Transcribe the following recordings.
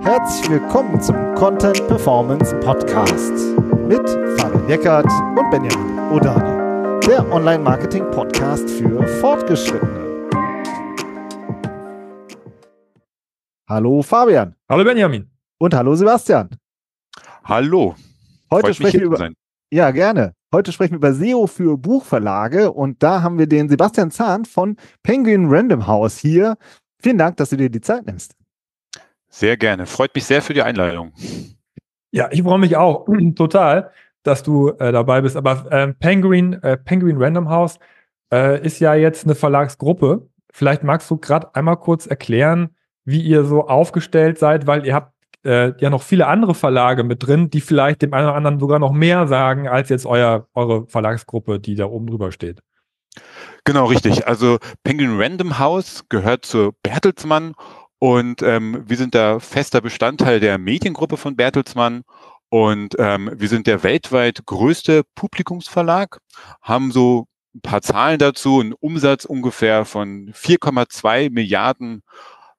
Herzlich willkommen zum Content Performance Podcast mit Fabian Eckert und Benjamin Odani, der Online-Marketing-Podcast für Fortgeschrittene. Hallo Fabian. Hallo Benjamin. Und hallo Sebastian. Hallo. Heute Freut sprechen wir über. Ja, gerne. Heute sprechen wir über SEO für Buchverlage und da haben wir den Sebastian Zahn von Penguin Random House hier. Vielen Dank, dass du dir die Zeit nimmst. Sehr gerne. Freut mich sehr für die Einladung. Ja, ich freue mich auch total, dass du äh, dabei bist. Aber äh, Penguin, äh, Penguin Random House äh, ist ja jetzt eine Verlagsgruppe. Vielleicht magst du gerade einmal kurz erklären, wie ihr so aufgestellt seid, weil ihr habt äh, ja noch viele andere Verlage mit drin, die vielleicht dem einen oder anderen sogar noch mehr sagen als jetzt euer, eure Verlagsgruppe, die da oben drüber steht. Genau, richtig. Also Penguin Random House gehört zu Bertelsmann und ähm, wir sind da fester Bestandteil der Mediengruppe von Bertelsmann. Und ähm, wir sind der weltweit größte Publikumsverlag, haben so ein paar Zahlen dazu, einen Umsatz ungefähr von 4,2 Milliarden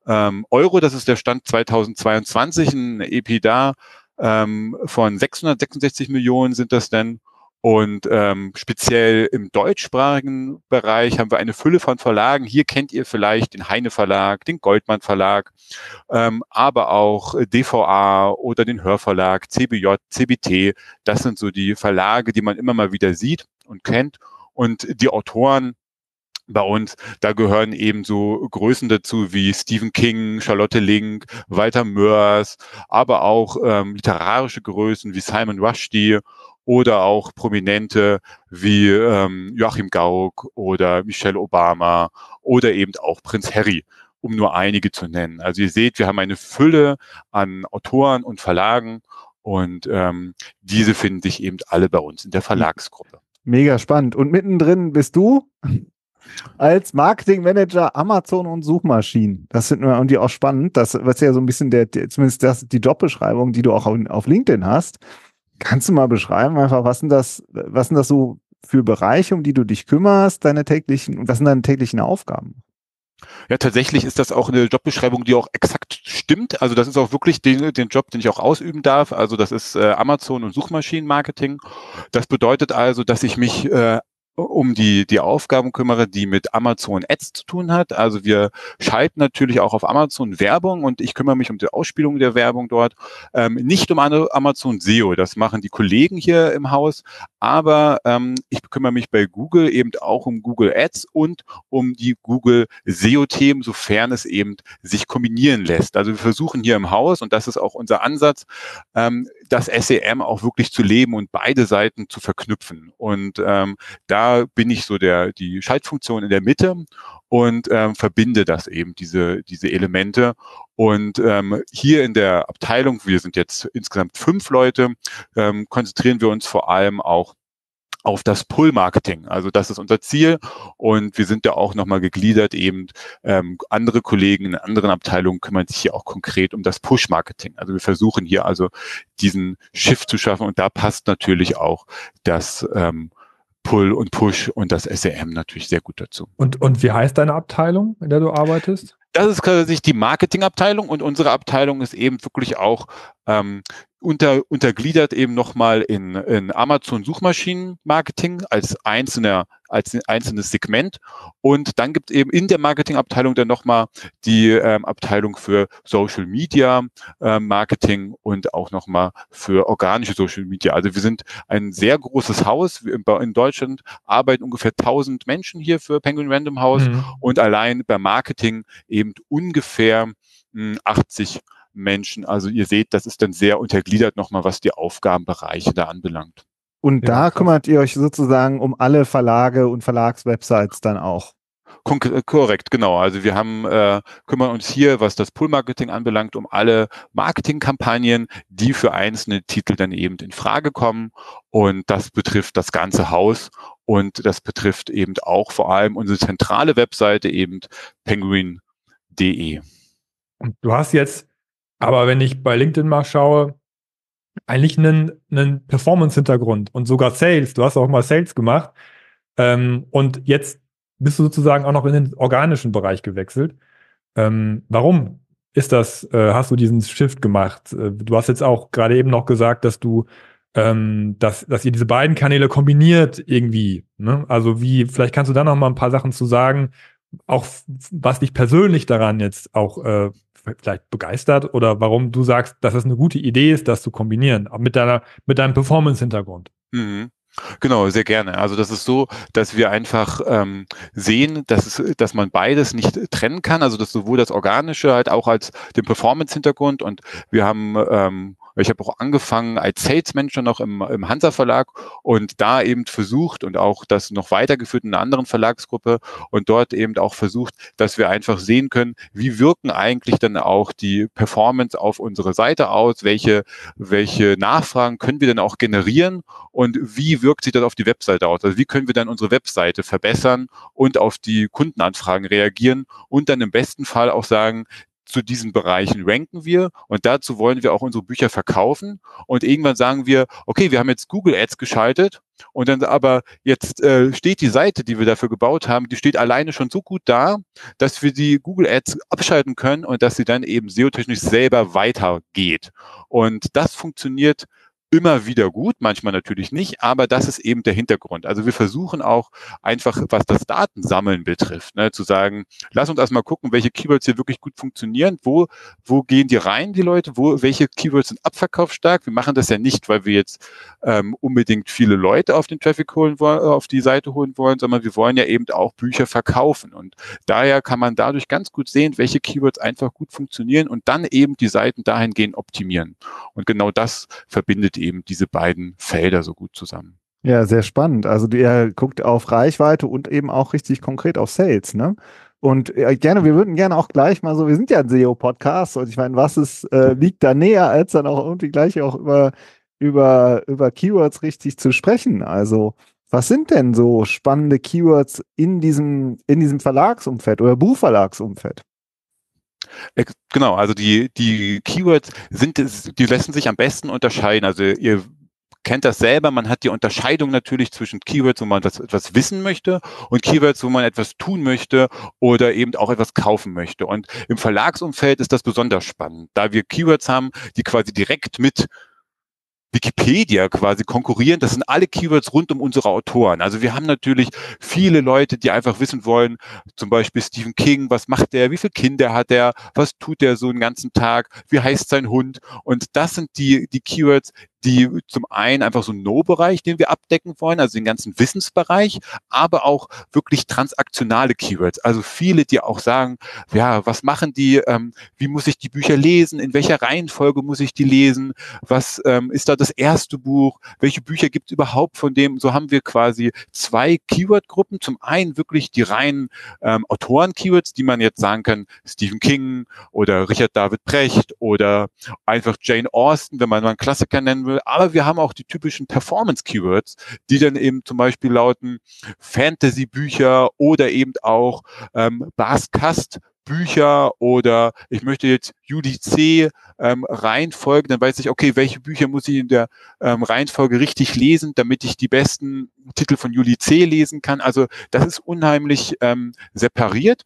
ähm, Euro. Das ist der Stand 2022, ein EPIDA ähm, von 666 Millionen sind das denn. Und ähm, speziell im deutschsprachigen Bereich haben wir eine Fülle von Verlagen. Hier kennt ihr vielleicht den Heine Verlag, den Goldmann Verlag, ähm, aber auch DVA oder den Hörverlag, CBJ, CBT. Das sind so die Verlage, die man immer mal wieder sieht und kennt. Und die Autoren, bei uns, da gehören eben so Größen dazu wie Stephen King, Charlotte Link, Walter Mörs, aber auch ähm, literarische Größen wie Simon Rushdie oder auch Prominente wie ähm, Joachim Gauck oder Michelle Obama oder eben auch Prinz Harry, um nur einige zu nennen. Also ihr seht, wir haben eine Fülle an Autoren und Verlagen und ähm, diese finden sich eben alle bei uns in der Verlagsgruppe. Mega spannend. Und mittendrin bist du als Marketingmanager Amazon und Suchmaschinen. Das finden wir irgendwie auch spannend. Das ist ja so ein bisschen der, zumindest das, die Jobbeschreibung, die du auch auf LinkedIn hast. Kannst du mal beschreiben, einfach, was sind das, was sind das so für Bereiche, um die du dich kümmerst, deine täglichen, was sind deine täglichen Aufgaben? Ja, tatsächlich ist das auch eine Jobbeschreibung, die auch exakt stimmt. Also das ist auch wirklich den, den Job, den ich auch ausüben darf. Also das ist äh, Amazon und Suchmaschinenmarketing. Das bedeutet also, dass ich mich äh, um die, die Aufgaben kümmere, die mit Amazon Ads zu tun hat. Also wir schalten natürlich auch auf Amazon Werbung und ich kümmere mich um die Ausspielung der Werbung dort. Ähm, nicht um Amazon SEO, das machen die Kollegen hier im Haus, aber ähm, ich kümmere mich bei Google eben auch um Google Ads und um die Google SEO-Themen, sofern es eben sich kombinieren lässt. Also wir versuchen hier im Haus, und das ist auch unser Ansatz, ähm, das SEM auch wirklich zu leben und beide Seiten zu verknüpfen. Und ähm, da bin ich so der die Schaltfunktion in der Mitte und ähm, verbinde das eben diese diese Elemente. Und ähm, hier in der Abteilung, wir sind jetzt insgesamt fünf Leute, ähm, konzentrieren wir uns vor allem auch auf das Pull-Marketing. Also das ist unser Ziel und wir sind da auch nochmal gegliedert eben. Ähm, andere Kollegen in anderen Abteilungen kümmern sich hier auch konkret um das Push-Marketing. Also wir versuchen hier also diesen Shift zu schaffen und da passt natürlich auch das ähm, Pull und Push und das SEM natürlich sehr gut dazu. Und, und wie heißt deine Abteilung, in der du arbeitest? Das ist quasi die Marketingabteilung und unsere Abteilung ist eben wirklich auch ähm, unter, untergliedert eben nochmal in, in Amazon Suchmaschinenmarketing als einzelner, als einzelnes Segment. Und dann gibt es eben in der Marketingabteilung dann nochmal die ähm, Abteilung für Social Media äh, Marketing und auch nochmal für organische Social Media. Also wir sind ein sehr großes Haus. In Deutschland arbeiten ungefähr 1000 Menschen hier für Penguin Random House mhm. und allein beim Marketing eben ungefähr mh, 80 Menschen. Also ihr seht, das ist dann sehr untergliedert nochmal, was die Aufgabenbereiche da anbelangt. Und ja, da kümmert ihr euch sozusagen um alle Verlage und Verlagswebsites dann auch. Äh, korrekt, genau. Also wir haben äh, kümmern uns hier, was das Pull-Marketing anbelangt, um alle Marketingkampagnen, die für einzelne Titel dann eben in Frage kommen. Und das betrifft das ganze Haus und das betrifft eben auch vor allem unsere zentrale Webseite eben penguin.de. Du hast jetzt aber wenn ich bei LinkedIn mal schaue, eigentlich einen, einen Performance-Hintergrund und sogar Sales. Du hast auch mal Sales gemacht. Ähm, und jetzt bist du sozusagen auch noch in den organischen Bereich gewechselt. Ähm, warum? ist das, äh, hast du diesen Shift gemacht? Äh, du hast jetzt auch gerade eben noch gesagt, dass du, ähm, dass, dass ihr diese beiden Kanäle kombiniert irgendwie. Ne? Also wie, vielleicht kannst du da noch mal ein paar Sachen zu sagen, auch was dich persönlich daran jetzt auch äh, vielleicht begeistert oder warum du sagst, dass es eine gute Idee ist, das zu kombinieren mit deiner mit deinem Performance-Hintergrund. Mhm. Genau, sehr gerne. Also das ist so, dass wir einfach ähm, sehen, dass, es, dass man beides nicht trennen kann. Also dass sowohl das Organische halt auch als den Performance-Hintergrund und wir haben ähm, ich habe auch angefangen als Sales Manager noch im, im Hansa Verlag und da eben versucht und auch das noch weitergeführt in einer anderen Verlagsgruppe und dort eben auch versucht, dass wir einfach sehen können, wie wirken eigentlich dann auch die Performance auf unsere Seite aus, welche, welche Nachfragen können wir denn auch generieren und wie wirkt sich das auf die Webseite aus? Also wie können wir dann unsere Webseite verbessern und auf die Kundenanfragen reagieren und dann im besten Fall auch sagen, zu diesen Bereichen ranken wir und dazu wollen wir auch unsere Bücher verkaufen und irgendwann sagen wir, okay, wir haben jetzt Google Ads geschaltet und dann aber jetzt äh, steht die Seite, die wir dafür gebaut haben, die steht alleine schon so gut da, dass wir die Google Ads abschalten können und dass sie dann eben SEO-technisch selber weitergeht. Und das funktioniert immer wieder gut, manchmal natürlich nicht, aber das ist eben der Hintergrund. Also wir versuchen auch einfach, was das Datensammeln betrifft, ne, zu sagen, lass uns erstmal gucken, welche Keywords hier wirklich gut funktionieren, wo, wo gehen die rein, die Leute, wo, welche Keywords sind abverkaufsstark. Wir machen das ja nicht, weil wir jetzt ähm, unbedingt viele Leute auf den Traffic holen wollen, auf die Seite holen wollen, sondern wir wollen ja eben auch Bücher verkaufen. Und daher kann man dadurch ganz gut sehen, welche Keywords einfach gut funktionieren und dann eben die Seiten dahingehend optimieren. Und genau das verbindet eben diese beiden Felder so gut zusammen. Ja, sehr spannend. Also ihr guckt auf Reichweite und eben auch richtig konkret auf Sales, ne? Und äh, gerne, wir würden gerne auch gleich mal so, wir sind ja ein SEO-Podcast und ich meine, was ist, äh, liegt da näher, als dann auch irgendwie gleich auch über, über, über Keywords richtig zu sprechen? Also, was sind denn so spannende Keywords in diesem, in diesem Verlagsumfeld oder Buchverlagsumfeld? Genau, also die, die Keywords sind, die lassen sich am besten unterscheiden. Also ihr kennt das selber, man hat die Unterscheidung natürlich zwischen Keywords, wo man etwas, etwas wissen möchte und Keywords, wo man etwas tun möchte oder eben auch etwas kaufen möchte. Und im Verlagsumfeld ist das besonders spannend, da wir Keywords haben, die quasi direkt mit Wikipedia quasi konkurrieren. Das sind alle Keywords rund um unsere Autoren. Also wir haben natürlich viele Leute, die einfach wissen wollen, zum Beispiel Stephen King, was macht der, wie viele Kinder hat er, was tut er so einen ganzen Tag, wie heißt sein Hund. Und das sind die, die Keywords, die zum einen einfach so einen No-Bereich, den wir abdecken wollen, also den ganzen Wissensbereich, aber auch wirklich transaktionale Keywords. Also viele, die auch sagen, ja, was machen die, ähm, wie muss ich die Bücher lesen, in welcher Reihenfolge muss ich die lesen, was ähm, ist da das erste Buch, welche Bücher gibt es überhaupt von dem. So haben wir quasi zwei Keyword-Gruppen. Zum einen wirklich die reinen ähm, Autoren-Keywords, die man jetzt sagen kann, Stephen King oder Richard David Precht oder einfach Jane Austen, wenn man mal einen Klassiker nennen will will. Aber wir haben auch die typischen Performance-Keywords, die dann eben zum Beispiel lauten Fantasy-Bücher oder eben auch ähm, Baskast Bücher oder ich möchte jetzt UDC ähm, Reihenfolge, dann weiß ich, okay, welche Bücher muss ich in der ähm, Reihenfolge richtig lesen, damit ich die besten Titel von UDC lesen kann. Also das ist unheimlich ähm, separiert.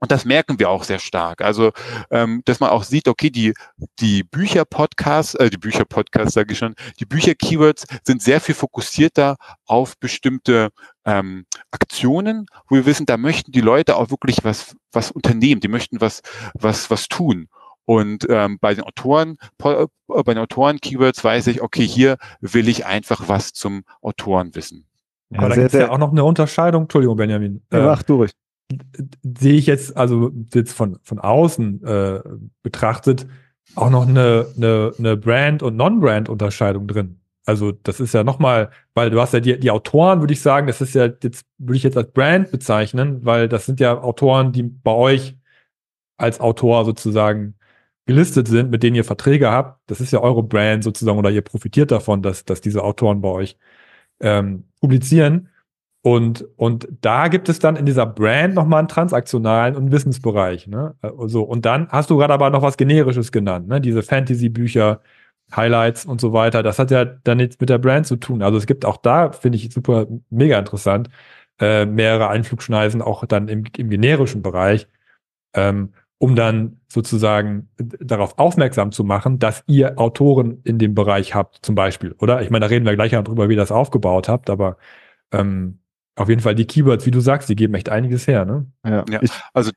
Und das merken wir auch sehr stark. Also, ähm, dass man auch sieht, okay, die, die Bücher-Podcasts, äh, die Bücher-Podcasts, sage ich schon, die Bücher-Keywords sind sehr viel fokussierter auf bestimmte ähm, Aktionen, wo wir wissen, da möchten die Leute auch wirklich was, was unternehmen, die möchten was, was, was tun. Und ähm, bei den Autoren, äh, bei den Autoren-Keywords weiß ich, okay, hier will ich einfach was zum Autoren wissen. Ja, Aber da gibt es ja auch noch eine Unterscheidung, Entschuldigung, Benjamin. Ja, mach durch sehe ich jetzt, also jetzt von, von außen äh, betrachtet, auch noch eine, eine, eine Brand- und Non-Brand-Unterscheidung drin. Also das ist ja nochmal, weil du hast ja die, die Autoren, würde ich sagen, das ist ja jetzt, würde ich jetzt als Brand bezeichnen, weil das sind ja Autoren, die bei euch als Autor sozusagen gelistet sind, mit denen ihr Verträge habt. Das ist ja eure Brand sozusagen oder ihr profitiert davon, dass, dass diese Autoren bei euch ähm, publizieren. Und, und da gibt es dann in dieser Brand nochmal einen transaktionalen und Wissensbereich. Ne? Also, und dann hast du gerade aber noch was Generisches genannt, ne? diese Fantasy-Bücher, Highlights und so weiter. Das hat ja dann nichts mit der Brand zu tun. Also es gibt auch da, finde ich super mega interessant, äh, mehrere Einflugschneisen, auch dann im, im generischen Bereich. Ähm, um dann sozusagen darauf aufmerksam zu machen, dass ihr Autoren in dem Bereich habt, zum Beispiel, oder? Ich meine, da reden wir gleich darüber, wie ihr das aufgebaut habt, aber ähm, auf jeden Fall die Keywords, wie du sagst, die geben echt einiges her, ne? Ja, ja. Ich, also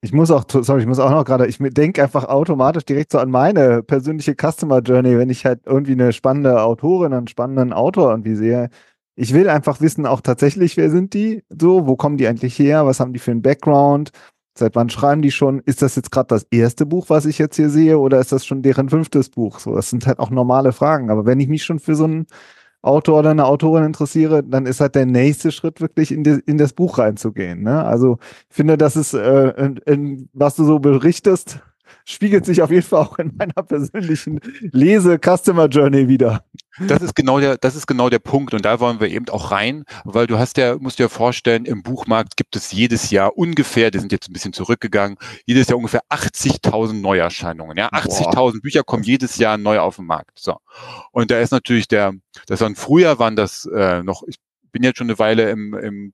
ich muss auch, sorry, ich muss auch noch gerade, ich denke einfach automatisch direkt so an meine persönliche Customer Journey, wenn ich halt irgendwie eine spannende Autorin, einen spannenden Autor irgendwie sehe. Ich will einfach wissen, auch tatsächlich, wer sind die? So, wo kommen die eigentlich her? Was haben die für einen Background? Seit wann schreiben die schon? Ist das jetzt gerade das erste Buch, was ich jetzt hier sehe, oder ist das schon deren fünftes Buch? So, das sind halt auch normale Fragen. Aber wenn ich mich schon für so einen Autor oder eine Autorin interessiere, dann ist halt der nächste Schritt wirklich in, die, in das Buch reinzugehen. Ne? Also ich finde, das ist, äh, in, in, was du so berichtest, spiegelt sich auf jeden Fall auch in meiner persönlichen Lese-Customer Journey wieder. Das ist genau der, das ist genau der Punkt und da wollen wir eben auch rein, weil du hast ja, musst dir vorstellen, im Buchmarkt gibt es jedes Jahr ungefähr, die sind jetzt ein bisschen zurückgegangen, jedes Jahr ungefähr 80.000 Neuerscheinungen. Ja, 80.000 Bücher kommen jedes Jahr neu auf den Markt. So und da ist natürlich der, das waren früher waren das äh, noch, ich bin jetzt schon eine Weile im, im,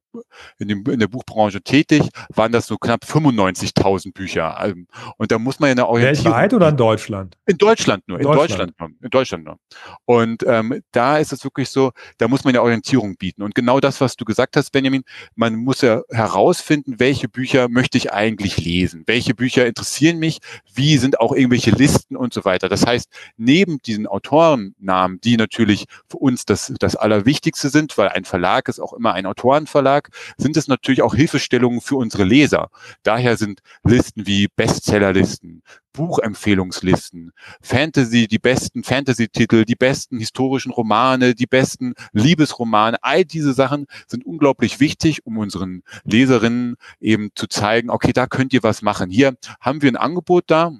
in, dem, in der Buchbranche tätig, waren das so knapp 95.000 Bücher. Ähm, und da muss man ja eine Orientierung. Weltweit oder in Deutschland? In Deutschland nur, in Deutschland, Deutschland nur. In Deutschland nur. Und ähm, da ist es wirklich so, da muss man eine Orientierung bieten. Und genau das, was du gesagt hast, Benjamin, man muss ja herausfinden, welche Bücher möchte ich eigentlich lesen? Welche Bücher interessieren mich? Wie sind auch irgendwelche Listen und so weiter? Das heißt, neben diesen Autorennamen, die natürlich für uns das, das Allerwichtigste sind, weil ein Verlag Verlag ist auch immer ein Autorenverlag, sind es natürlich auch Hilfestellungen für unsere Leser. Daher sind Listen wie Bestsellerlisten, Buchempfehlungslisten, Fantasy, die besten Fantasy-Titel, die besten historischen Romane, die besten Liebesromane, all diese Sachen sind unglaublich wichtig, um unseren Leserinnen eben zu zeigen, okay, da könnt ihr was machen. Hier haben wir ein Angebot da,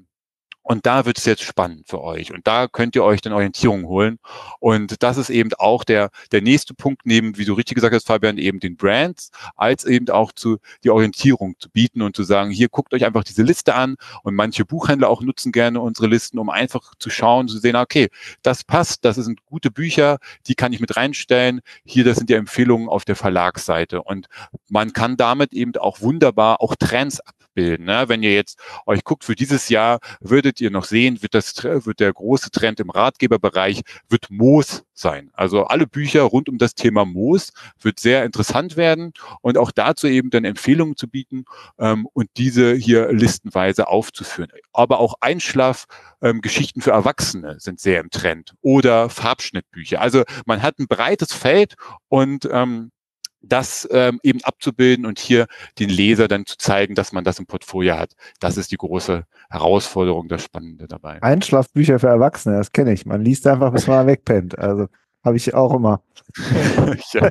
und da wird es jetzt spannend für euch. Und da könnt ihr euch dann Orientierung holen. Und das ist eben auch der, der nächste Punkt, neben, wie du richtig gesagt hast, Fabian, eben den Brands, als eben auch zu die Orientierung zu bieten und zu sagen, hier guckt euch einfach diese Liste an. Und manche Buchhändler auch nutzen gerne unsere Listen, um einfach zu schauen, zu sehen, okay, das passt, das sind gute Bücher, die kann ich mit reinstellen. Hier, das sind die Empfehlungen auf der Verlagsseite. Und man kann damit eben auch wunderbar auch Trends ab abbilden. Ne? Wenn ihr jetzt euch guckt, für dieses Jahr würdet ihr noch sehen, wird das wird der große Trend im Ratgeberbereich wird Moos sein. Also alle Bücher rund um das Thema Moos wird sehr interessant werden und auch dazu eben dann Empfehlungen zu bieten ähm, und diese hier listenweise aufzuführen. Aber auch Einschlaf ähm, für Erwachsene sind sehr im Trend oder Farbschnittbücher. Also man hat ein breites Feld und ähm, das ähm, eben abzubilden und hier den Leser dann zu zeigen, dass man das im Portfolio hat. Das ist die große Herausforderung, das Spannende dabei. Einschlafbücher für Erwachsene, das kenne ich. Man liest einfach, bis man wegpennt. Also habe ich auch immer.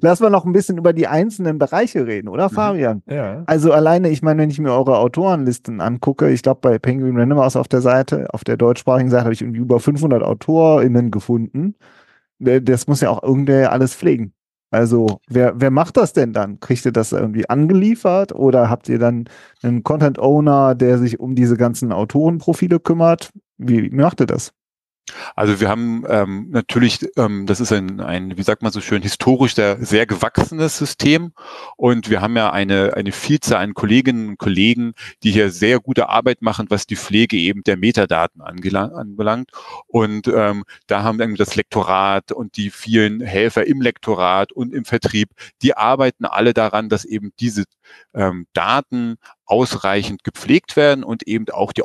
Lass mal noch ein bisschen über die einzelnen Bereiche reden, oder mhm. Fabian? Ja. Also alleine, ich meine, wenn ich mir eure Autorenlisten angucke, ich glaube bei Penguin Random House auf der Seite, auf der deutschsprachigen Seite habe ich irgendwie über 500 AutorInnen gefunden. Das muss ja auch irgendwer alles pflegen. Also, wer, wer macht das denn dann? Kriegt ihr das irgendwie angeliefert oder habt ihr dann einen Content Owner, der sich um diese ganzen Autorenprofile kümmert? Wie, wie macht ihr das? Also wir haben ähm, natürlich, ähm, das ist ein, ein, wie sagt man so schön, historisch sehr, sehr gewachsenes System und wir haben ja eine, eine Vielzahl an Kolleginnen und Kollegen, die hier sehr gute Arbeit machen, was die Pflege eben der Metadaten anbelangt. Und ähm, da haben wir das Lektorat und die vielen Helfer im Lektorat und im Vertrieb, die arbeiten alle daran, dass eben diese ähm, Daten ausreichend gepflegt werden und eben auch die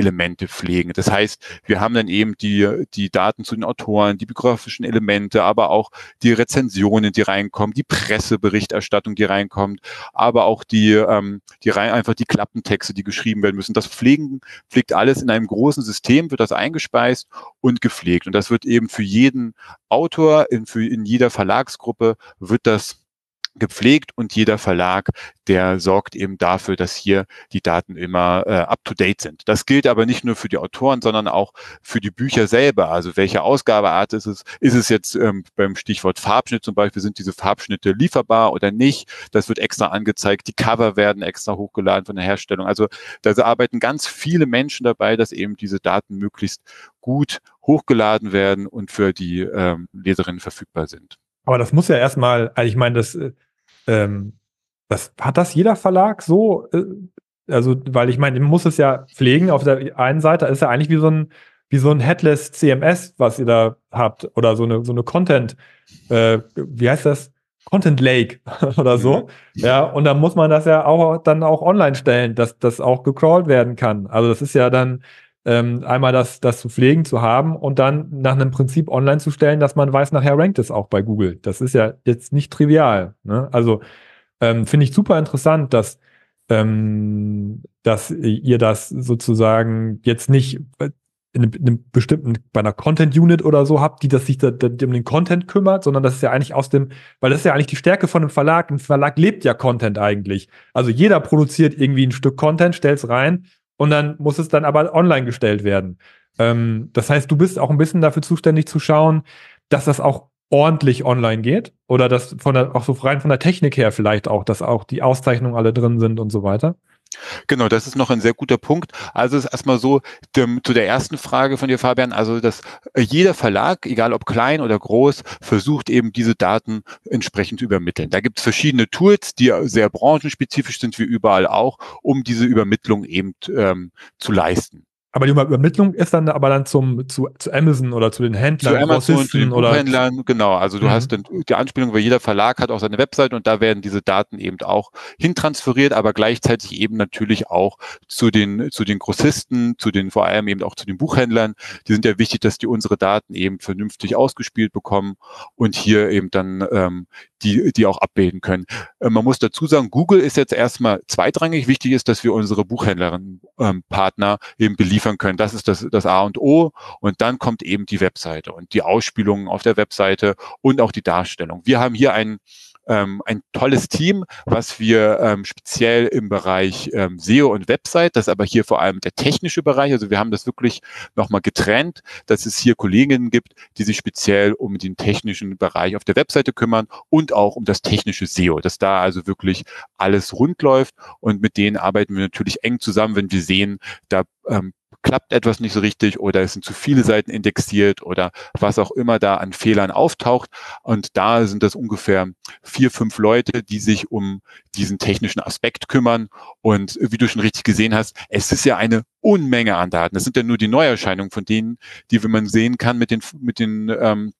Autorenelemente pflegen. Das heißt, wir haben dann eben die, die Daten zu den Autoren, die biografischen Elemente, aber auch die Rezensionen, die reinkommen, die Presseberichterstattung, die reinkommt, aber auch die, ähm, die rein, einfach die Klappentexte, die geschrieben werden müssen. Das pflegen, pflegt alles in einem großen System, wird das eingespeist und gepflegt. Und das wird eben für jeden Autor, in, für, in jeder Verlagsgruppe wird das gepflegt und jeder Verlag, der sorgt eben dafür, dass hier die Daten immer äh, up-to-date sind. Das gilt aber nicht nur für die Autoren, sondern auch für die Bücher selber. Also welche Ausgabeart ist es? Ist es jetzt ähm, beim Stichwort Farbschnitt zum Beispiel, sind diese Farbschnitte lieferbar oder nicht? Das wird extra angezeigt. Die Cover werden extra hochgeladen von der Herstellung. Also da arbeiten ganz viele Menschen dabei, dass eben diese Daten möglichst gut hochgeladen werden und für die ähm, Leserinnen verfügbar sind. Aber das muss ja erstmal, also ich meine, das, äh, ähm, das hat das jeder Verlag so äh, also, weil ich meine, man muss es ja pflegen. Auf der einen Seite ist ja eigentlich wie so ein, wie so ein Headless CMS, was ihr da habt, oder so eine, so eine Content, äh, wie heißt das? Content Lake oder so. Mhm. Ja, und dann muss man das ja auch dann auch online stellen, dass das auch gecrawlt werden kann. Also das ist ja dann ähm, einmal das, das zu pflegen, zu haben und dann nach einem Prinzip online zu stellen, dass man weiß, nachher rankt es auch bei Google. Das ist ja jetzt nicht trivial. Ne? Also ähm, finde ich super interessant, dass ähm, dass ihr das sozusagen jetzt nicht in einem, in einem, bestimmten, bei einer Content Unit oder so habt, die das sich da, da, um den Content kümmert, sondern das ist ja eigentlich aus dem, weil das ist ja eigentlich die Stärke von einem Verlag. Ein Verlag lebt ja Content eigentlich. Also jeder produziert irgendwie ein Stück Content, stellt es rein und dann muss es dann aber online gestellt werden. Ähm, das heißt, du bist auch ein bisschen dafür zuständig zu schauen, dass das auch ordentlich online geht oder dass von der, auch so rein von der Technik her vielleicht auch, dass auch die Auszeichnungen alle drin sind und so weiter. Genau, das ist noch ein sehr guter Punkt. Also es ist erstmal so, dem, zu der ersten Frage von dir, Fabian, also dass äh, jeder Verlag, egal ob klein oder groß, versucht eben diese Daten entsprechend zu übermitteln. Da gibt es verschiedene Tools, die sehr branchenspezifisch sind, wie überall auch, um diese Übermittlung eben ähm, zu leisten. Aber die Übermittlung ist dann aber dann zum zu, zu Amazon oder zu den Händlern, zu Amazon, zu den oder Händlern, genau. Also du mhm. hast dann die Anspielung, weil jeder Verlag hat auch seine Website und da werden diese Daten eben auch hintransferiert, aber gleichzeitig eben natürlich auch zu den zu den Grossisten, zu den vor allem eben auch zu den Buchhändlern. Die sind ja wichtig, dass die unsere Daten eben vernünftig ausgespielt bekommen und hier eben dann ähm, die, die auch abbilden können. Äh, man muss dazu sagen, Google ist jetzt erstmal zweitrangig. Wichtig ist, dass wir unsere Buchhändlerinnen ähm, Partner eben beliefern können. Das ist das, das A und O. Und dann kommt eben die Webseite und die Ausspielungen auf der Webseite und auch die Darstellung. Wir haben hier einen ähm, ein tolles Team, was wir ähm, speziell im Bereich ähm, SEO und Website, das aber hier vor allem der technische Bereich, also wir haben das wirklich nochmal getrennt, dass es hier Kolleginnen gibt, die sich speziell um den technischen Bereich auf der Webseite kümmern und auch um das technische SEO, dass da also wirklich alles rund läuft und mit denen arbeiten wir natürlich eng zusammen, wenn wir sehen, da ähm, klappt etwas nicht so richtig oder es sind zu viele Seiten indexiert oder was auch immer da an Fehlern auftaucht. Und da sind das ungefähr vier, fünf Leute, die sich um diesen technischen Aspekt kümmern. Und wie du schon richtig gesehen hast, es ist ja eine Unmenge an Daten. Das sind ja nur die Neuerscheinungen von denen, die, wie man sehen kann, mit den, mit den ähm,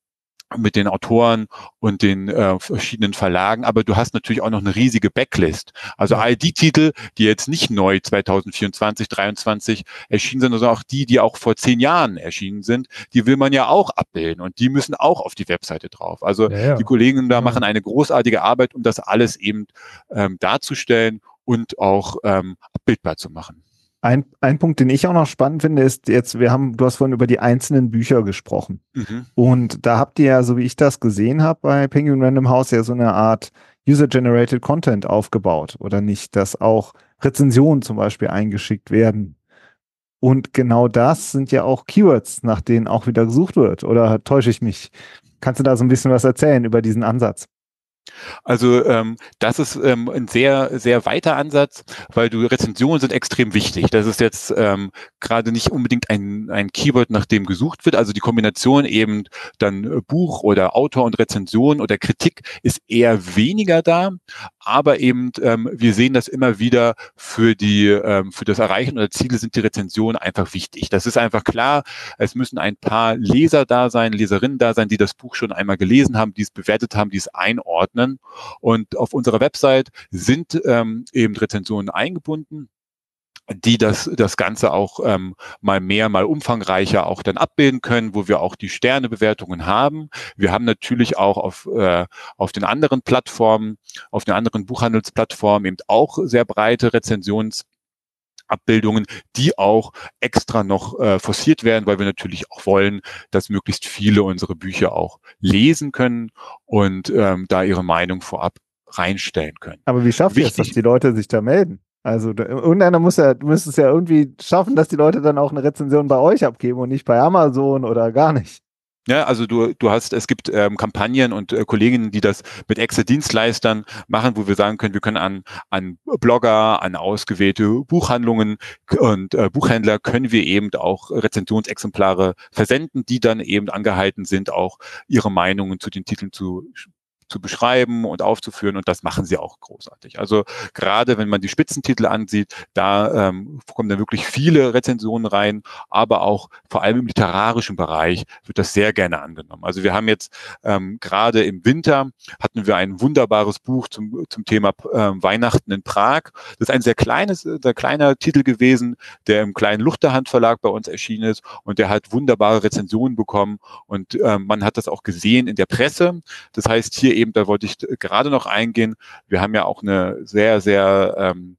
mit den Autoren und den äh, verschiedenen Verlagen, aber du hast natürlich auch noch eine riesige Backlist. Also all die Titel, die jetzt nicht neu 2024, 2023 erschienen sind, sondern auch die, die auch vor zehn Jahren erschienen sind, die will man ja auch abbilden und die müssen auch auf die Webseite drauf. Also ja, ja. die Kollegen da ja. machen eine großartige Arbeit, um das alles eben ähm, darzustellen und auch ähm, abbildbar zu machen. Ein, ein Punkt, den ich auch noch spannend finde, ist jetzt, wir haben, du hast vorhin über die einzelnen Bücher gesprochen. Mhm. Und da habt ihr ja, so wie ich das gesehen habe, bei Penguin Random House ja so eine Art User-Generated Content aufgebaut, oder nicht? Dass auch Rezensionen zum Beispiel eingeschickt werden. Und genau das sind ja auch Keywords, nach denen auch wieder gesucht wird. Oder täusche ich mich? Kannst du da so ein bisschen was erzählen über diesen Ansatz? Also ähm, das ist ähm, ein sehr, sehr weiter Ansatz, weil du Rezensionen sind extrem wichtig. Das ist jetzt ähm, gerade nicht unbedingt ein, ein Keyword, nach dem gesucht wird. Also die Kombination eben dann Buch oder Autor und Rezension oder Kritik ist eher weniger da. Aber eben ähm, wir sehen das immer wieder für die ähm, für das Erreichen oder Ziele sind die Rezensionen einfach wichtig. Das ist einfach klar. Es müssen ein paar Leser da sein, Leserinnen da sein, die das Buch schon einmal gelesen haben, die es bewertet haben, die es einordnen. Und auf unserer Website sind ähm, eben Rezensionen eingebunden die das, das Ganze auch ähm, mal mehr, mal umfangreicher auch dann abbilden können, wo wir auch die Sternebewertungen haben. Wir haben natürlich auch auf, äh, auf den anderen Plattformen, auf den anderen Buchhandelsplattformen eben auch sehr breite Rezensions- Abbildungen, die auch extra noch äh, forciert werden, weil wir natürlich auch wollen, dass möglichst viele unsere Bücher auch lesen können und ähm, da ihre Meinung vorab reinstellen können. Aber wie schafft ihr es, dass die Leute sich da melden? Also irgendeiner muss ja, du müsstest ja irgendwie schaffen, dass die Leute dann auch eine Rezension bei euch abgeben und nicht bei Amazon oder gar nicht. Ja, also du, du hast, es gibt ähm, Kampagnen und äh, Kolleginnen, die das mit extra Dienstleistern machen, wo wir sagen können, wir können an, an Blogger, an ausgewählte Buchhandlungen und äh, Buchhändler können wir eben auch Rezensionsexemplare versenden, die dann eben angehalten sind, auch ihre Meinungen zu den Titeln zu zu beschreiben und aufzuführen und das machen sie auch großartig. Also gerade wenn man die Spitzentitel ansieht, da ähm, kommen dann wirklich viele Rezensionen rein, aber auch vor allem im literarischen Bereich wird das sehr gerne angenommen. Also wir haben jetzt ähm, gerade im Winter hatten wir ein wunderbares Buch zum, zum Thema äh, Weihnachten in Prag. Das ist ein sehr kleines, sehr kleiner Titel gewesen, der im kleinen Luchterhand Verlag bei uns erschienen ist und der hat wunderbare Rezensionen bekommen und ähm, man hat das auch gesehen in der Presse. Das heißt hier eben, da wollte ich gerade noch eingehen, wir haben ja auch eine sehr, sehr ähm,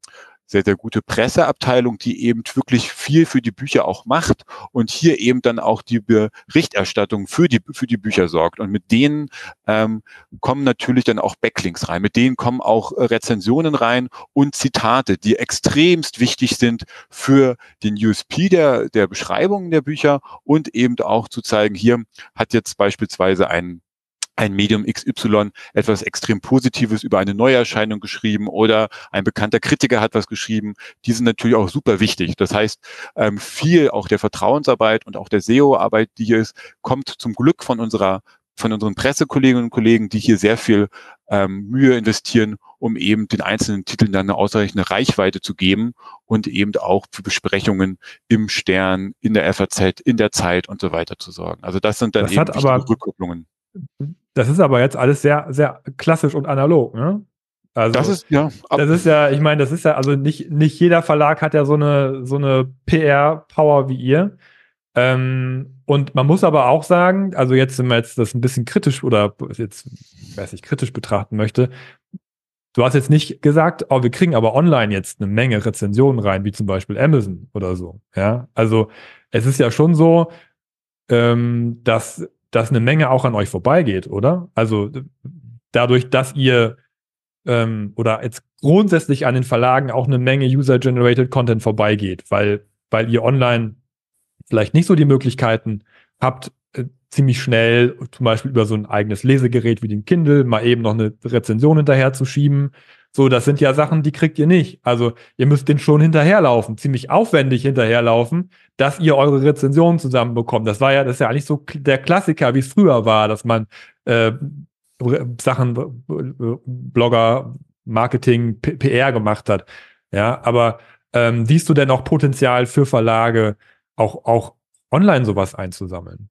sehr, sehr gute Presseabteilung, die eben wirklich viel für die Bücher auch macht und hier eben dann auch die Berichterstattung für die, für die Bücher sorgt. Und mit denen ähm, kommen natürlich dann auch Backlinks rein, mit denen kommen auch Rezensionen rein und Zitate, die extremst wichtig sind für den USP der, der Beschreibungen der Bücher und eben auch zu zeigen, hier hat jetzt beispielsweise ein ein Medium XY etwas extrem Positives über eine Neuerscheinung geschrieben oder ein bekannter Kritiker hat was geschrieben. Die sind natürlich auch super wichtig. Das heißt, ähm, viel auch der Vertrauensarbeit und auch der SEO-Arbeit, die hier ist, kommt zum Glück von unserer von unseren Pressekolleginnen und Kollegen, die hier sehr viel ähm, Mühe investieren, um eben den einzelnen Titeln dann eine ausreichende Reichweite zu geben und eben auch für Besprechungen im Stern, in der FAZ, in der Zeit und so weiter zu sorgen. Also das sind dann das eben aber, Rückkopplungen. Das ist aber jetzt alles sehr, sehr klassisch und analog, ne? Also, das ist, ja. Das ist ja, ich meine, das ist ja, also nicht, nicht jeder Verlag hat ja so eine, so eine PR-Power wie ihr. Ähm, und man muss aber auch sagen, also jetzt, wenn man jetzt das ein bisschen kritisch oder jetzt, weiß ich, kritisch betrachten möchte, du hast jetzt nicht gesagt, oh, wir kriegen aber online jetzt eine Menge Rezensionen rein, wie zum Beispiel Amazon oder so. Ja, also es ist ja schon so, ähm, dass dass eine Menge auch an euch vorbeigeht, oder? Also dadurch, dass ihr ähm, oder jetzt grundsätzlich an den Verlagen auch eine Menge User-Generated Content vorbeigeht, weil, weil ihr online vielleicht nicht so die Möglichkeiten habt, äh, ziemlich schnell, zum Beispiel über so ein eigenes Lesegerät wie den Kindle, mal eben noch eine Rezension hinterher zu schieben so, das sind ja Sachen, die kriegt ihr nicht. Also ihr müsst den schon hinterherlaufen, ziemlich aufwendig hinterherlaufen, dass ihr eure Rezensionen zusammenbekommt. Das war ja, das ist ja eigentlich so der Klassiker, wie es früher war, dass man äh, Sachen, Blogger, Marketing, P PR gemacht hat. Ja, aber ähm, siehst du denn auch Potenzial für Verlage, auch, auch online sowas einzusammeln?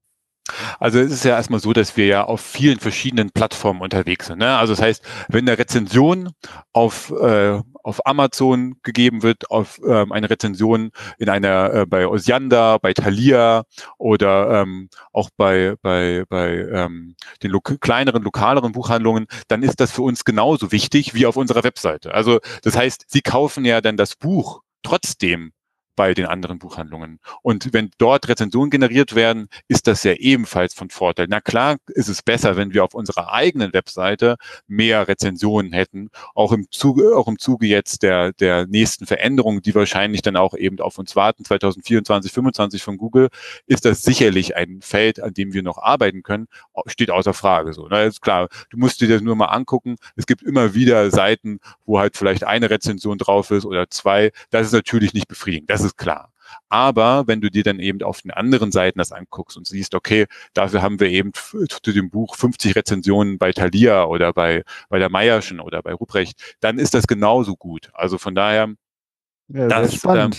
Also es ist ja erstmal so, dass wir ja auf vielen verschiedenen Plattformen unterwegs sind. Ne? Also das heißt, wenn eine Rezension auf, äh, auf Amazon gegeben wird, auf ähm, eine Rezension in einer äh, bei Osiander, bei Thalia oder ähm, auch bei, bei, bei ähm, den lo kleineren, lokaleren Buchhandlungen, dann ist das für uns genauso wichtig wie auf unserer Webseite. Also das heißt, Sie kaufen ja dann das Buch trotzdem bei den anderen Buchhandlungen. Und wenn dort Rezensionen generiert werden, ist das ja ebenfalls von Vorteil. Na klar ist es besser, wenn wir auf unserer eigenen Webseite mehr Rezensionen hätten, auch im Zuge, auch im Zuge jetzt der, der nächsten Veränderungen, die wahrscheinlich dann auch eben auf uns warten, 2024, 2025 von Google, ist das sicherlich ein Feld, an dem wir noch arbeiten können, steht außer Frage so. Na, ist klar, du musst dir das nur mal angucken. Es gibt immer wieder Seiten, wo halt vielleicht eine Rezension drauf ist oder zwei. Das ist natürlich nicht befriedigend. Das ist klar. Aber wenn du dir dann eben auf den anderen Seiten das anguckst und siehst, okay, dafür haben wir eben zu dem Buch 50 Rezensionen bei Thalia oder bei, bei der Meierschen oder bei Ruprecht, dann ist das genauso gut. Also von daher, ja, das, ähm,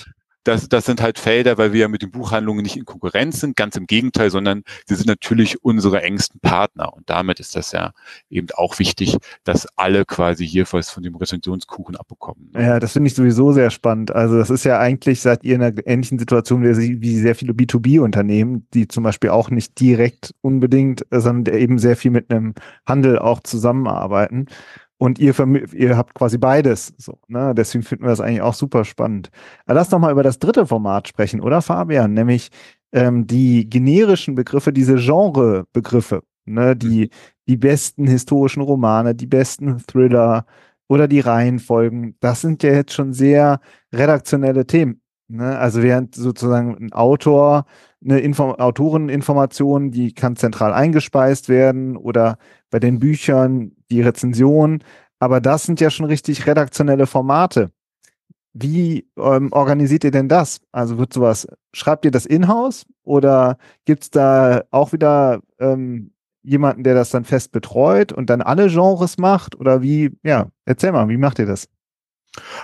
das, das sind halt Felder, weil wir ja mit den Buchhandlungen nicht in Konkurrenz sind, ganz im Gegenteil, sondern sie sind natürlich unsere engsten Partner. Und damit ist das ja eben auch wichtig, dass alle quasi hier was von dem Rezensionskuchen abbekommen. Ne? Ja, das finde ich sowieso sehr spannend. Also das ist ja eigentlich, seid ihr in einer ähnlichen Situation wie, wie sehr viele B2B-Unternehmen, die zum Beispiel auch nicht direkt unbedingt, sondern eben sehr viel mit einem Handel auch zusammenarbeiten. Und ihr, ihr habt quasi beides. So, ne? Deswegen finden wir das eigentlich auch super spannend. Aber lass doch mal über das dritte Format sprechen, oder Fabian? Nämlich ähm, die generischen Begriffe, diese Genre-Begriffe, ne? die, die besten historischen Romane, die besten Thriller oder die Reihenfolgen. Das sind ja jetzt schon sehr redaktionelle Themen. Ne? Also während sozusagen ein Autor eine Info Autoreninformation, die kann zentral eingespeist werden oder bei den Büchern die Rezension. Aber das sind ja schon richtig redaktionelle Formate. Wie ähm, organisiert ihr denn das? Also wird sowas, schreibt ihr das in-house oder gibt es da auch wieder ähm, jemanden, der das dann fest betreut und dann alle Genres macht? Oder wie, ja, erzähl mal, wie macht ihr das?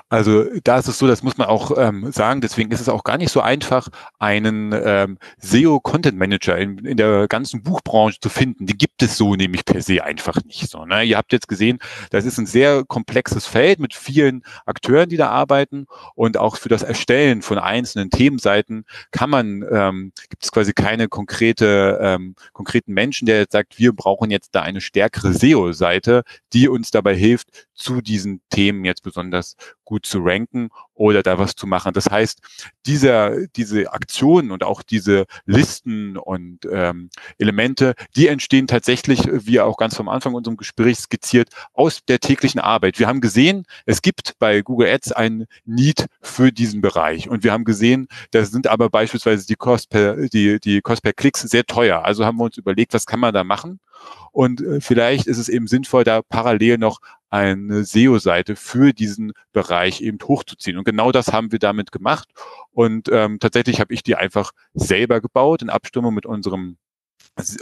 Also da ist es so, das muss man auch ähm, sagen, deswegen ist es auch gar nicht so einfach, einen ähm, SEO-Content-Manager in, in der ganzen Buchbranche zu finden. Die gibt es so nämlich per se einfach nicht. So, ne? Ihr habt jetzt gesehen, das ist ein sehr komplexes Feld mit vielen Akteuren, die da arbeiten und auch für das Erstellen von einzelnen Themenseiten kann man, ähm, gibt es quasi keine konkrete, ähm, konkreten Menschen, der jetzt sagt, wir brauchen jetzt da eine stärkere SEO-Seite, die uns dabei hilft, zu diesen Themen jetzt besonders gut zu ranken oder da was zu machen. Das heißt, dieser, diese Aktionen und auch diese Listen und ähm, Elemente, die entstehen tatsächlich, wie auch ganz vom Anfang unserem Gespräch skizziert, aus der täglichen Arbeit. Wir haben gesehen, es gibt bei Google Ads ein Need für diesen Bereich und wir haben gesehen, da sind aber beispielsweise die Kost per, die, die Kost per Klicks sehr teuer. Also haben wir uns überlegt, was kann man da machen? Und äh, vielleicht ist es eben sinnvoll, da parallel noch eine SEO-Seite für diesen Bereich eben hochzuziehen. Und genau das haben wir damit gemacht. Und ähm, tatsächlich habe ich die einfach selber gebaut in Abstimmung mit unserem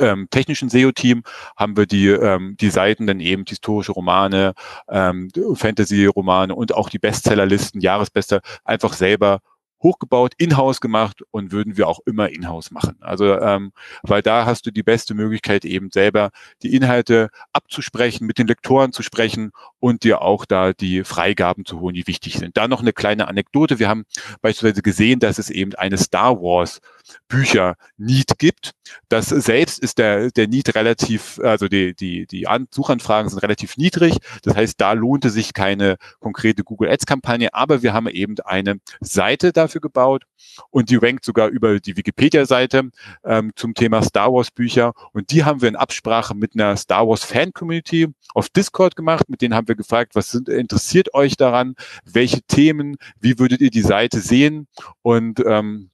ähm, technischen SEO-Team haben wir die, ähm, die Seiten dann eben historische Romane, ähm, Fantasy-Romane und auch die Bestsellerlisten, Jahresbester einfach selber hochgebaut, in-house gemacht und würden wir auch immer in-house machen. Also ähm, weil da hast du die beste Möglichkeit eben selber die Inhalte abzusprechen, mit den Lektoren zu sprechen und dir auch da die Freigaben zu holen, die wichtig sind. Da noch eine kleine Anekdote. Wir haben beispielsweise gesehen, dass es eben eine Star Wars Bücher Need gibt. Das selbst ist der, der Need relativ, also die, die, die Suchanfragen sind relativ niedrig. Das heißt, da lohnte sich keine konkrete Google Ads Kampagne, aber wir haben eben eine Seite dafür gebaut und die rankt sogar über die Wikipedia-Seite ähm, zum Thema Star Wars Bücher und die haben wir in Absprache mit einer Star Wars Fan Community auf Discord gemacht. Mit denen haben wir gefragt, was sind, interessiert euch daran? Welche Themen? Wie würdet ihr die Seite sehen? Und ähm,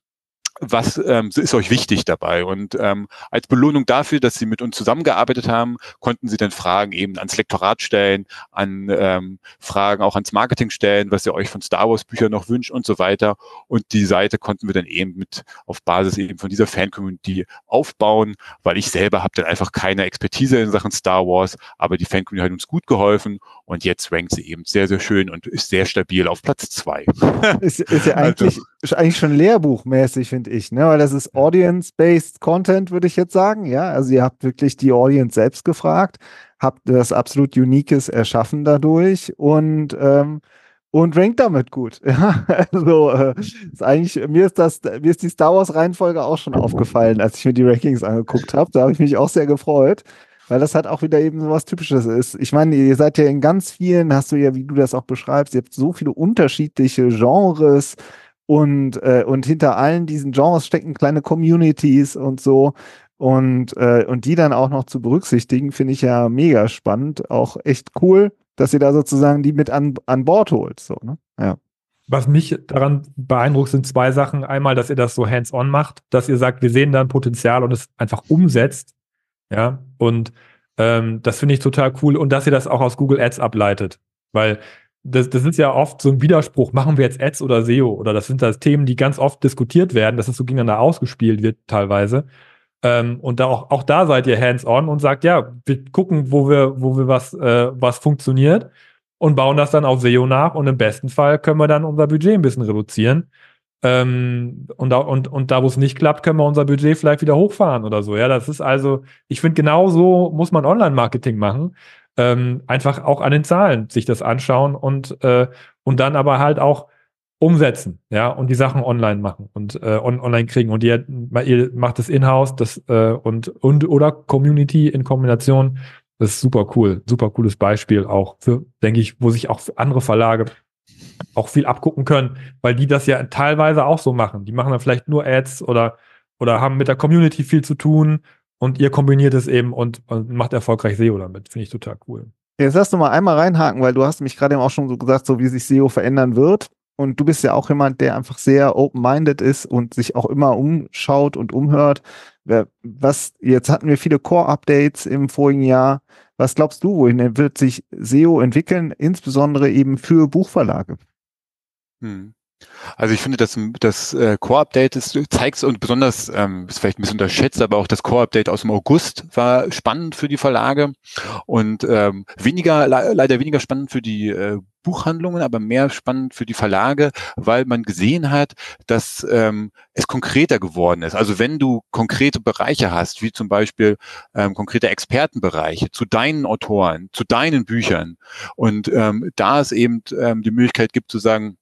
was ähm, ist euch wichtig dabei? Und ähm, als Belohnung dafür, dass Sie mit uns zusammengearbeitet haben, konnten Sie dann Fragen eben ans Lektorat stellen, an ähm, Fragen auch ans Marketing stellen, was ihr euch von Star Wars Büchern noch wünscht und so weiter. Und die Seite konnten wir dann eben mit auf Basis eben von dieser Fan-Community aufbauen, weil ich selber habe dann einfach keine Expertise in Sachen Star Wars, aber die Fan-Community hat uns gut geholfen und jetzt rankt sie eben sehr, sehr schön und ist sehr stabil auf Platz zwei. ist, ist ja eigentlich, also, ist eigentlich schon lehrbuchmäßig, finde ich, ne? Weil das ist Audience-based Content, würde ich jetzt sagen. Ja, also ihr habt wirklich die Audience selbst gefragt, habt das absolut Uniques erschaffen dadurch und ähm, und rankt damit gut. Ja, also äh, ist eigentlich mir ist das mir ist die Star Wars Reihenfolge auch schon aufgefallen, als ich mir die Rankings angeguckt habe. Da habe ich mich auch sehr gefreut, weil das halt auch wieder eben so was Typisches ist. Ich meine, ihr seid ja in ganz vielen, hast du ja, wie du das auch beschreibst, ihr habt so viele unterschiedliche Genres, und, äh, und hinter allen diesen Genres stecken kleine Communities und so. Und, äh, und die dann auch noch zu berücksichtigen, finde ich ja mega spannend. Auch echt cool, dass ihr da sozusagen die mit an, an Bord holt. So, ne? Ja. Was mich daran beeindruckt, sind zwei Sachen. Einmal, dass ihr das so hands-on macht, dass ihr sagt, wir sehen da ein Potenzial und es einfach umsetzt. Ja, und ähm, das finde ich total cool. Und dass ihr das auch aus Google Ads ableitet. Weil das, das ist ja oft so ein Widerspruch, machen wir jetzt Ads oder SEO? Oder das sind das Themen, die ganz oft diskutiert werden, dass es so gegeneinander ausgespielt wird teilweise. Ähm, und da auch, auch da seid ihr hands-on und sagt, ja, wir gucken, wo wir, wo wir was, äh, was funktioniert und bauen das dann auf SEO nach und im besten Fall können wir dann unser Budget ein bisschen reduzieren. Ähm, und, da, und, und da, wo es nicht klappt, können wir unser Budget vielleicht wieder hochfahren oder so. Ja, das ist also, ich finde, genau so muss man Online-Marketing machen ähm, einfach auch an den Zahlen sich das anschauen und, äh, und dann aber halt auch umsetzen, ja, und die Sachen online machen und äh, on online kriegen. Und ihr, ihr macht es in-house, das äh, und, und oder Community in Kombination. Das ist super cool, super cooles Beispiel auch für, denke ich, wo sich auch andere Verlage auch viel abgucken können, weil die das ja teilweise auch so machen. Die machen dann vielleicht nur Ads oder, oder haben mit der Community viel zu tun und ihr kombiniert es eben und, und macht erfolgreich SEO damit. Finde ich total cool. Jetzt lass du mal einmal reinhaken, weil du hast mich gerade eben auch schon so gesagt, so wie sich SEO verändern wird. Und du bist ja auch jemand, der einfach sehr open-minded ist und sich auch immer umschaut und umhört. Was, jetzt hatten wir viele Core-Updates im vorigen Jahr. Was glaubst du, wohin wird sich SEO entwickeln, insbesondere eben für Buchverlage? Hm. Also ich finde, dass das äh, Core-Update zeigt und besonders, ähm, ist vielleicht ein bisschen unterschätzt, aber auch das Core-Update aus dem August war spannend für die Verlage und ähm, weniger, le leider weniger spannend für die äh, Buchhandlungen, aber mehr spannend für die Verlage, weil man gesehen hat, dass ähm, es konkreter geworden ist. Also wenn du konkrete Bereiche hast, wie zum Beispiel ähm, konkrete Expertenbereiche zu deinen Autoren, zu deinen Büchern und ähm, da es eben ähm, die Möglichkeit gibt zu sagen,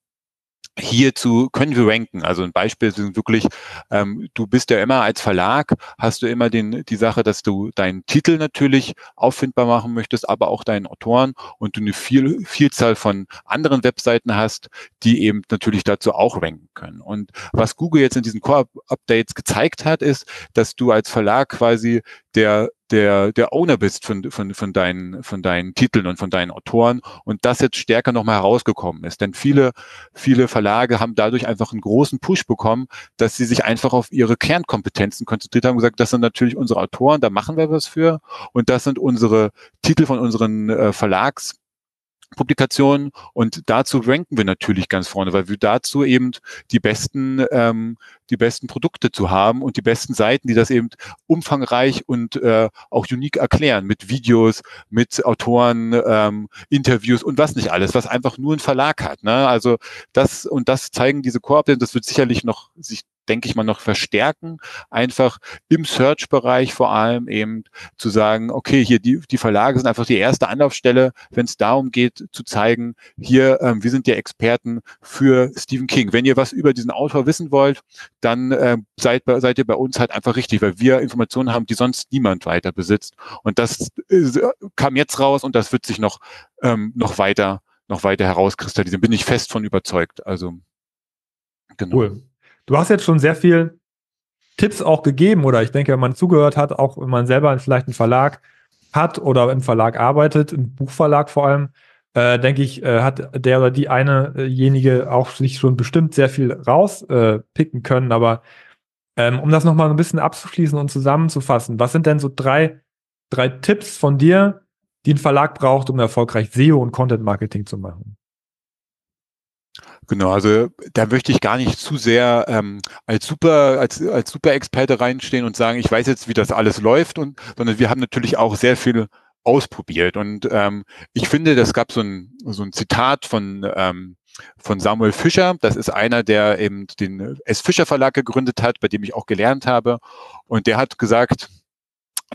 hierzu können wir ranken. Also ein Beispiel sind wirklich, ähm, du bist ja immer als Verlag, hast du immer den, die Sache, dass du deinen Titel natürlich auffindbar machen möchtest, aber auch deinen Autoren und du eine viel, Vielzahl von anderen Webseiten hast, die eben natürlich dazu auch ranken können. Und was Google jetzt in diesen Core-Updates gezeigt hat, ist, dass du als Verlag quasi der der, der Owner bist von, von, von, deinen, von deinen Titeln und von deinen Autoren und das jetzt stärker nochmal herausgekommen ist. Denn viele, viele Verlage haben dadurch einfach einen großen Push bekommen, dass sie sich einfach auf ihre Kernkompetenzen konzentriert haben und gesagt, das sind natürlich unsere Autoren, da machen wir was für und das sind unsere Titel von unseren äh, Verlags Publikationen und dazu ranken wir natürlich ganz vorne, weil wir dazu eben die besten, ähm, die besten Produkte zu haben und die besten Seiten, die das eben umfangreich und äh, auch unique erklären mit Videos, mit Autoren, ähm, Interviews und was nicht alles, was einfach nur ein Verlag hat. Ne? Also das und das zeigen diese Core-Updates, das wird sicherlich noch sich denke ich mal, noch verstärken, einfach im Search-Bereich vor allem eben zu sagen, okay, hier die, die Verlage sind einfach die erste Anlaufstelle, wenn es darum geht zu zeigen, hier, ähm, wir sind ja Experten für Stephen King. Wenn ihr was über diesen Autor wissen wollt, dann äh, seid, seid ihr bei uns halt einfach richtig, weil wir Informationen haben, die sonst niemand weiter besitzt. Und das äh, kam jetzt raus und das wird sich noch, ähm, noch weiter noch weiter herauskristallisieren. Bin ich fest von überzeugt. Also genau. Cool. Du hast jetzt schon sehr viel Tipps auch gegeben oder ich denke, wenn man zugehört hat, auch wenn man selber vielleicht einen Verlag hat oder im Verlag arbeitet, im Buchverlag vor allem, äh, denke ich, äh, hat der oder die einejenige auch sich schon bestimmt sehr viel rauspicken äh, können. Aber ähm, um das nochmal ein bisschen abzuschließen und zusammenzufassen, was sind denn so drei, drei Tipps von dir, die ein Verlag braucht, um erfolgreich SEO und Content Marketing zu machen? Genau, also da möchte ich gar nicht zu sehr ähm, als super als als Super-Experte reinstehen und sagen, ich weiß jetzt, wie das alles läuft und sondern wir haben natürlich auch sehr viel ausprobiert und ähm, ich finde, das gab so ein so ein Zitat von ähm, von Samuel Fischer. Das ist einer, der eben den S. Fischer Verlag gegründet hat, bei dem ich auch gelernt habe. Und der hat gesagt,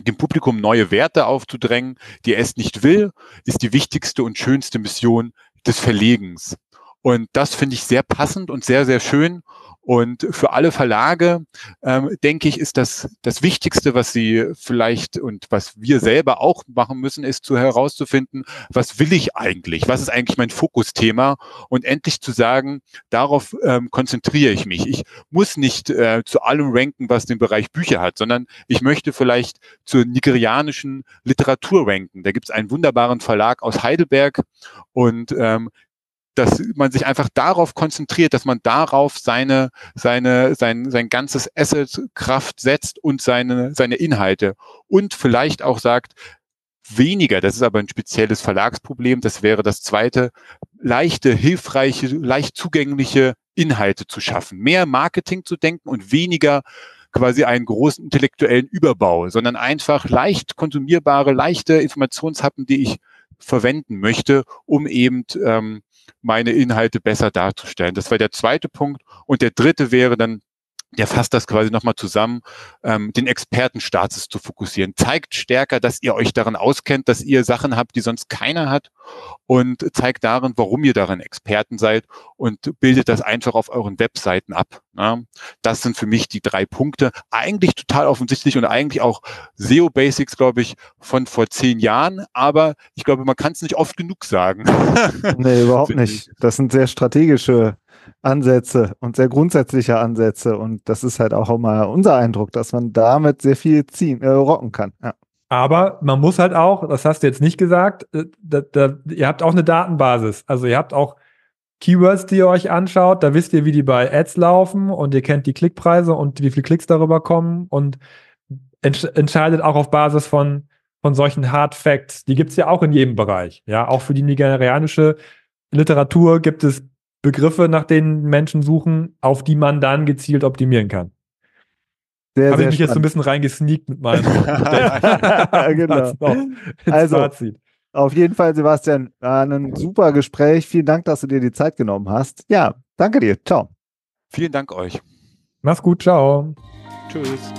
dem Publikum neue Werte aufzudrängen, die es nicht will, ist die wichtigste und schönste Mission des Verlegens. Und das finde ich sehr passend und sehr, sehr schön. Und für alle Verlage, ähm, denke ich, ist das das Wichtigste, was sie vielleicht und was wir selber auch machen müssen, ist zu herauszufinden, was will ich eigentlich? Was ist eigentlich mein Fokusthema? Und endlich zu sagen, darauf ähm, konzentriere ich mich. Ich muss nicht äh, zu allem ranken, was den Bereich Bücher hat, sondern ich möchte vielleicht zur nigerianischen Literatur ranken. Da gibt es einen wunderbaren Verlag aus Heidelberg und ähm, dass man sich einfach darauf konzentriert, dass man darauf seine, seine, sein, sein ganzes Asset Kraft setzt und seine, seine Inhalte. Und vielleicht auch sagt, weniger, das ist aber ein spezielles Verlagsproblem, das wäre das zweite, leichte, hilfreiche, leicht zugängliche Inhalte zu schaffen, mehr Marketing zu denken und weniger quasi einen großen intellektuellen Überbau, sondern einfach leicht konsumierbare, leichte Informationshappen, die ich verwenden möchte, um eben ähm, meine Inhalte besser darzustellen. Das war der zweite Punkt. Und der dritte wäre dann, der fasst das quasi nochmal zusammen, ähm, den Expertenstatus zu fokussieren. Zeigt stärker, dass ihr euch daran auskennt, dass ihr Sachen habt, die sonst keiner hat und zeigt darin, warum ihr darin Experten seid und bildet das einfach auf euren Webseiten ab. Ja. Das sind für mich die drei Punkte. Eigentlich total offensichtlich und eigentlich auch SEO Basics, glaube ich, von vor zehn Jahren. Aber ich glaube, man kann es nicht oft genug sagen. nee, überhaupt nicht. Das sind sehr strategische Ansätze und sehr grundsätzliche Ansätze. Und das ist halt auch immer unser Eindruck, dass man damit sehr viel ziehen, äh, rocken kann. Ja. Aber man muss halt auch, das hast du jetzt nicht gesagt, äh, da, da, ihr habt auch eine Datenbasis. Also ihr habt auch Keywords, die ihr euch anschaut. Da wisst ihr, wie die bei Ads laufen und ihr kennt die Klickpreise und wie viele Klicks darüber kommen und entsch entscheidet auch auf Basis von, von solchen Hard Facts. Die gibt es ja auch in jedem Bereich. Ja, auch für die nigerianische Literatur gibt es Begriffe, nach denen Menschen suchen, auf die man dann gezielt optimieren kann. Sehr, Habe ich mich jetzt so ein spannend. bisschen reingesneakt mit meinem genau. ins Also, Fazit. Auf jeden Fall, Sebastian, war ein super Gespräch. Vielen Dank, dass du dir die Zeit genommen hast. Ja, danke dir. Ciao. Vielen Dank euch. Mach's gut, ciao. Tschüss.